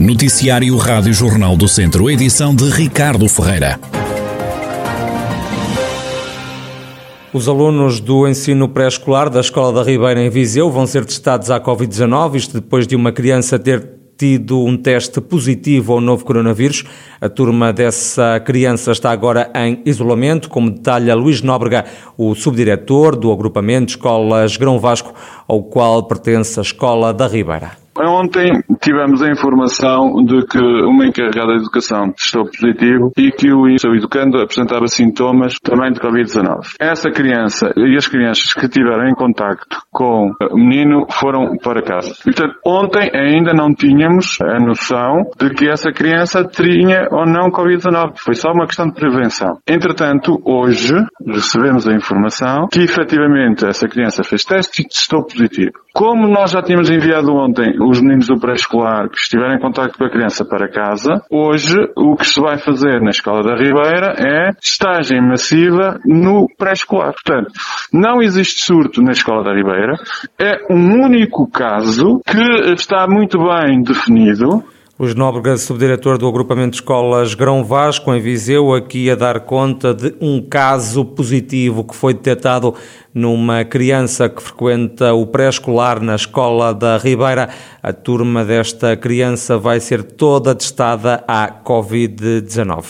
Noticiário Rádio Jornal do Centro, edição de Ricardo Ferreira. Os alunos do ensino pré-escolar da Escola da Ribeira em Viseu vão ser testados à Covid-19, isto depois de uma criança ter tido um teste positivo ao novo coronavírus. A turma dessa criança está agora em isolamento, como detalha Luís Nóbrega, o subdiretor do agrupamento Escolas Grão Vasco, ao qual pertence a Escola da Ribeira. Ontem tivemos a informação de que uma encarregada de educação testou positivo e que o seu educando apresentava sintomas também de Covid-19. Essa criança e as crianças que tiveram em contacto com o menino foram para casa. Portanto, ontem ainda não tínhamos a noção de que essa criança tinha ou não Covid-19. Foi só uma questão de prevenção. Entretanto, hoje recebemos a informação que efetivamente essa criança fez teste e testou positivo. Como nós já tínhamos enviado ontem os meninos do pré-escolar que estiverem em contato com a criança para casa, hoje o que se vai fazer na Escola da Ribeira é testagem massiva no pré-escolar. Portanto, não existe surto na Escola da Ribeira, é um único caso que está muito bem definido, os Nóbrega, subdiretor do agrupamento de escolas Grão Vasco, em Viseu, aqui a dar conta de um caso positivo que foi detectado numa criança que frequenta o pré-escolar na escola da Ribeira. A turma desta criança vai ser toda testada à Covid-19.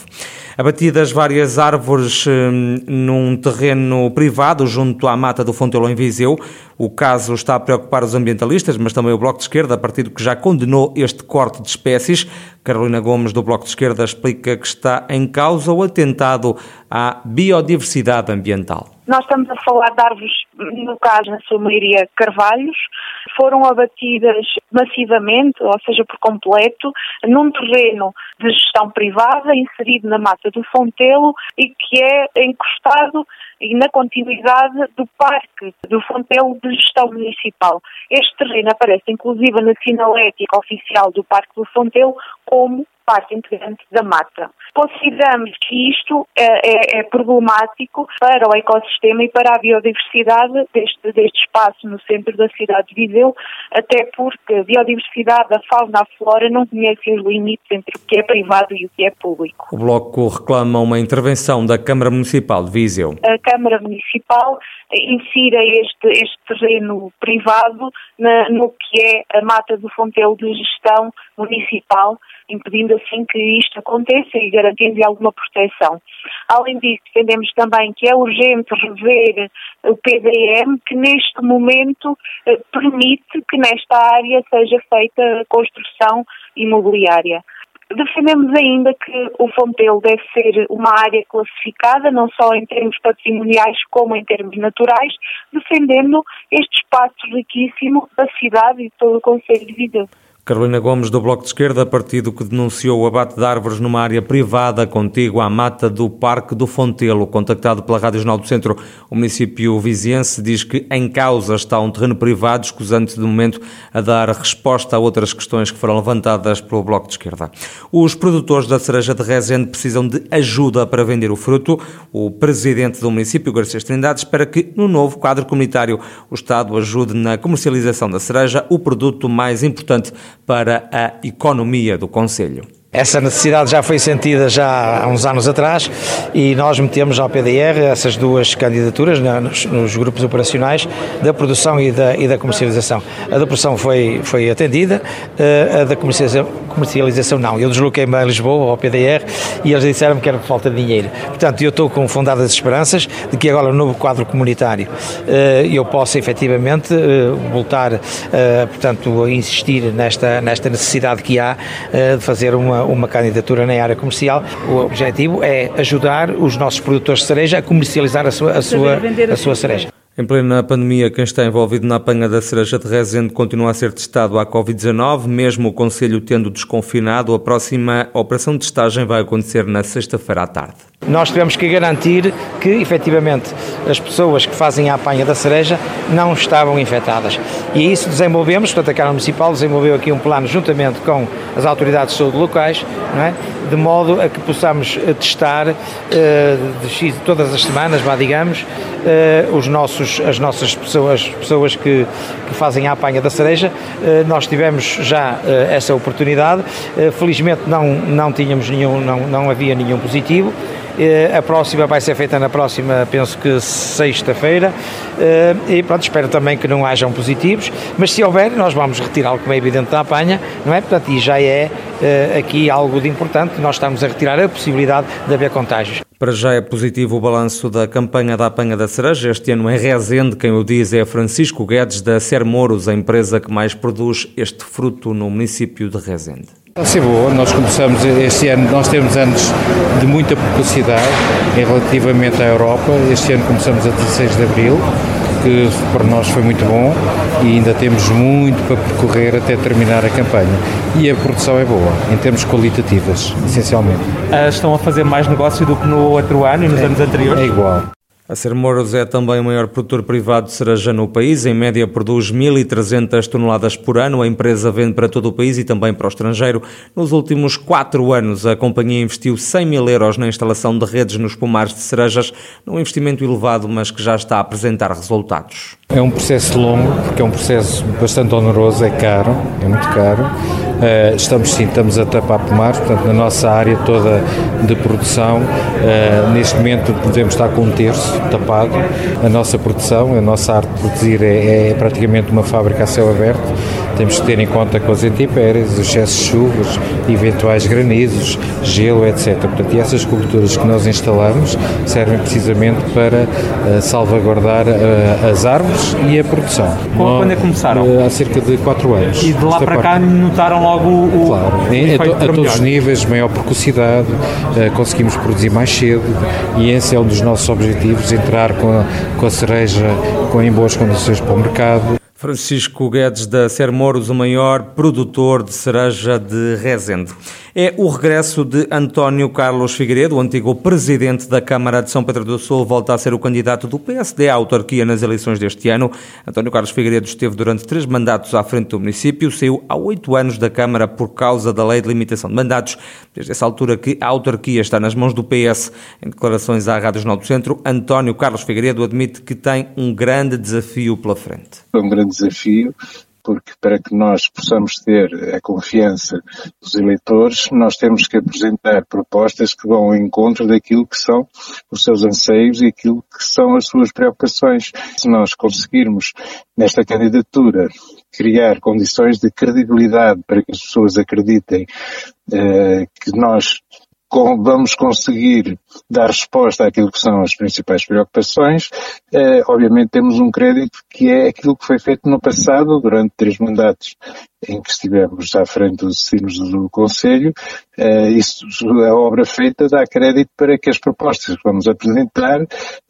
Abatidas várias árvores hum, num terreno privado junto à mata do Fontelo em Viseu. O caso está a preocupar os ambientalistas, mas também o Bloco de Esquerda, partido que já condenou este corte de espécies. Carolina Gomes, do Bloco de Esquerda, explica que está em causa o atentado à biodiversidade ambiental. Nós estamos a falar de árvores, no caso, na sua maioria, carvalhos, foram abatidas massivamente, ou seja, por completo, num terreno de gestão privada, inserido na mata do Fontelo e que é encostado e na continuidade do Parque do Fontelo de Gestão Municipal. Este terreno aparece inclusive na sinalética oficial do Parque do Fontelo como parte integrante da mata. Consideramos que isto é, é, é, problemático para o ecossistema e para a biodiversidade deste, deste espaço no centro da cidade de Viseu, até porque a biodiversidade, a fauna, a flora não conhecem os limites entre o que é privado e o que é público. O Bloco reclama uma intervenção da Câmara Municipal de Viseu. A Câmara Municipal insira este, este terreno privado na, no que é a mata do Fontelo de Gestão Municipal, impedindo assim que isto aconteça e garantindo alguma proteção. Além disso, defendemos também que é urgente rever o PDM, que neste momento eh, permite que nesta área seja feita a construção imobiliária. Defendemos ainda que o Fontelo deve ser uma área classificada, não só em termos patrimoniais como em termos naturais, defendendo este espaço riquíssimo da cidade e de todo o Conselho de Viseu. Carolina Gomes, do Bloco de Esquerda, partido que denunciou o abate de árvores numa área privada contígua à mata do Parque do Fontelo. Contactado pela Rádio Jornal do Centro, o município viziense diz que em causa está um terreno privado, escusando-se de momento a dar resposta a outras questões que foram levantadas pelo Bloco de Esquerda. Os produtores da cereja de Rezende precisam de ajuda para vender o fruto. O presidente do município, Garcês Trindade, espera que no novo quadro comunitário o Estado ajude na comercialização da cereja, o produto mais importante para a economia do Conselho. Essa necessidade já foi sentida já há uns anos atrás e nós metemos ao PDR essas duas candidaturas nos, nos grupos operacionais da produção e da, e da, comercialização. A da produção foi, foi atendida, eh, a da comercialização, comercialização não. Eu desloquei-me a Lisboa ao PDR e eles disseram-me que era por falta de dinheiro. Portanto, eu estou com fundadas esperanças de que agora no novo quadro comunitário eh, eu possa efetivamente eh, voltar portanto, a insistir nesta, nesta necessidade que há de fazer uma uma, candidatura na área comercial. O objetivo é ajudar os nossos produtores de cereja a comercializar a sua, a sua, a sua cereja. Em plena pandemia, quem está envolvido na apanha da cereja de Rezende continua a ser testado à Covid-19, mesmo o Conselho tendo desconfinado. A próxima operação de testagem vai acontecer na sexta-feira à tarde. Nós tivemos que garantir que, efetivamente, as pessoas que fazem a apanha da cereja não estavam infectadas. E isso desenvolvemos, portanto, a Câmara Municipal desenvolveu aqui um plano juntamente com as autoridades de saúde locais, é? de modo a que possamos eh, testar uh, de, todas as semanas, vá, digamos, uh, os nossos, as nossas pessoas, pessoas que, que fazem a apanha da cereja. Nós tivemos já essa oportunidade, felizmente não, não tínhamos nenhum, não, não havia nenhum positivo. Eh, a próxima vai ser feita na próxima, penso que sexta-feira. Eh, e pronto, espero também que não hajam positivos, mas se houver, nós vamos retirá-lo, como é evidente, da apanha, não é? Portanto, e já é eh, aqui algo de importante, nós estamos a retirar a possibilidade de haver contágios. Para já é positivo o balanço da campanha da apanha da cereja. Este ano é Rezende, quem o diz é Francisco Guedes da Sermoros, a empresa que mais produz este fruto no município de Rezende. Está boa, nós começamos este ano, nós temos anos de muita precocidade relativamente à Europa. Este ano começamos a 16 de Abril, que para nós foi muito bom e ainda temos muito para percorrer até terminar a campanha. E a produção é boa, em termos qualitativos, essencialmente. Ah, estão a fazer mais negócio do que no outro ano e nos é, anos anteriores? É igual. A Sermoros é também o maior produtor privado de cereja no país. Em média, produz 1.300 toneladas por ano. A empresa vende para todo o país e também para o estrangeiro. Nos últimos quatro anos, a companhia investiu 100 mil euros na instalação de redes nos pomares de cerejas, num investimento elevado, mas que já está a apresentar resultados. É um processo longo, porque é um processo bastante oneroso, é caro, é muito caro. Uh, estamos sim, estamos a tapar pomares, portanto, na nossa área toda de produção, uh, neste momento devemos estar com um terço tapado. A nossa produção, a nossa arte de produzir é, é praticamente uma fábrica a céu aberto. Temos que ter em conta com as intempéries, os excessos de chuvas, eventuais granizos, gelo, etc. Portanto, e essas coberturas que nós instalamos servem precisamente para uh, salvaguardar as árvores e a produção. Quando é que começaram? Eh, há cerca de 4 anos. E de lá para cá notaram logo o. Claro, em, a, a, todos os níveis, maior precocidade, conseguimos produzir mais cedo e esse é um dos nossos objetivos: entrar com a, com a cereja com, em boas condições para o mercado. Francisco Guedes da Sermoros, o maior produtor de cereja de Rezende. É o regresso de António Carlos Figueiredo, o antigo presidente da Câmara de São Pedro do Sul, volta a ser o candidato do PSD à autarquia nas eleições deste ano. António Carlos Figueiredo esteve durante três mandatos à frente do município, saiu há oito anos da Câmara por causa da lei de limitação de mandatos. Desde essa altura que a autarquia está nas mãos do PS. Em declarações à Rádio Jornal do Centro, António Carlos Figueiredo admite que tem um grande desafio pela frente. Um grande desafio porque para que nós possamos ter a confiança dos eleitores, nós temos que apresentar propostas que vão ao encontro daquilo que são os seus anseios e aquilo que são as suas preocupações. Se nós conseguirmos, nesta candidatura, criar condições de credibilidade para que as pessoas acreditem eh, que nós vamos conseguir dar resposta àquilo que são as principais preocupações. Eh, obviamente temos um crédito que é aquilo que foi feito no passado, durante três mandatos em que estivemos à frente dos destinos do Conselho. Eh, isso, a obra feita dá crédito para que as propostas que vamos apresentar,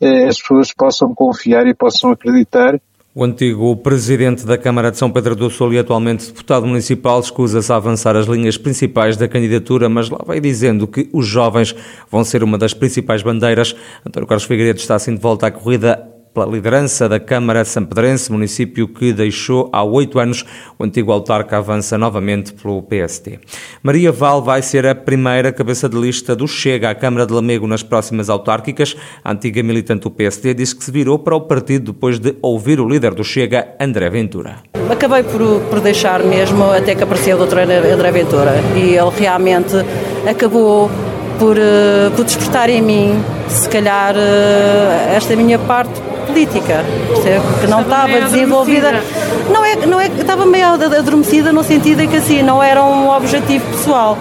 eh, as pessoas possam confiar e possam acreditar o antigo presidente da Câmara de São Pedro do Sul e atualmente deputado municipal escusa-se a avançar as linhas principais da candidatura, mas lá vai dizendo que os jovens vão ser uma das principais bandeiras. António Carlos Figueiredo está assim de volta à corrida pela liderança da Câmara Sampedrense, município que deixou há oito anos o antigo autarca avança novamente pelo PST. Maria Val vai ser a primeira cabeça de lista do Chega à Câmara de Lamego nas próximas autárquicas. A antiga militante do PSD disse que se virou para o partido depois de ouvir o líder do Chega, André Ventura. Acabei por, por deixar mesmo até que apareceu o Dr. André Ventura e ele realmente acabou por, uh, por despertar em mim, se calhar, uh, esta minha parte política, que não estava desenvolvida. Não é, não é, estava meio adormecida no sentido em que assim, não era um objetivo pessoal.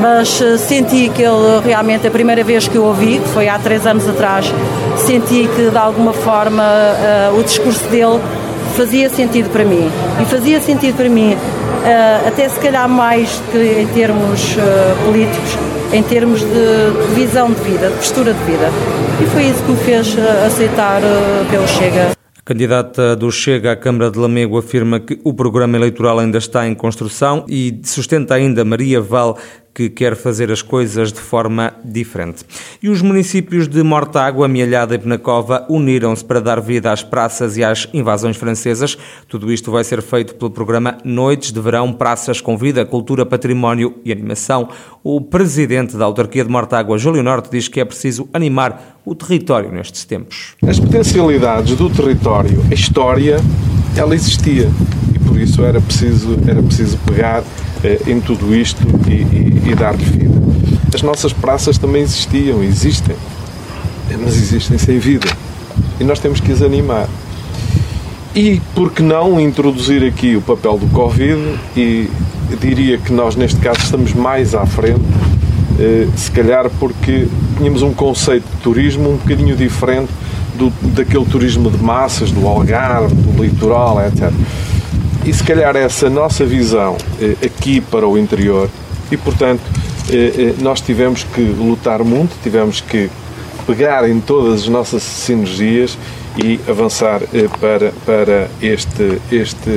Mas uh, senti que ele realmente, a primeira vez que eu ouvi, que foi há três anos atrás, senti que de alguma forma o discurso dele fazia sentido para mim. E fazia sentido para mim, até se calhar mais que em termos políticos, em termos de visão de vida, de postura de vida. E foi isso que me fez eh, aceitar eh, pelo Chega. A candidata do Chega à Câmara de Lamego afirma que o programa eleitoral ainda está em construção e sustenta ainda Maria Val que quer fazer as coisas de forma diferente. E os municípios de Mortágua, Amealhada e Penacova uniram-se para dar vida às praças e às invasões francesas. Tudo isto vai ser feito pelo programa Noites de Verão Praças com Vida, Cultura, Património e Animação. O presidente da autarquia de Mortágua, Júlio Norte, diz que é preciso animar o território nestes tempos. As potencialidades do território, a história, ela existia e por isso era preciso, era preciso pegar eh, em tudo isto e, e, e dar-lhe vida. As nossas praças também existiam, existem, mas existem sem vida e nós temos que as animar. E por que não introduzir aqui o papel do Covid? E diria que nós, neste caso, estamos mais à frente, eh, se calhar porque tínhamos um conceito de turismo um bocadinho diferente do, daquele turismo de massas, do Algarve, do litoral, etc e se calhar essa nossa visão eh, aqui para o interior e portanto nós tivemos que lutar muito, tivemos que pegar em todas as nossas sinergias e avançar para, para este, este,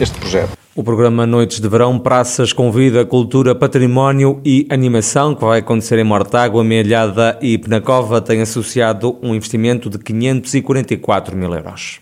este projeto. O programa Noites de Verão Praças convida cultura, património e animação que vai acontecer em Mortágua, Mealhada e Penacova tem associado um investimento de 544 mil euros.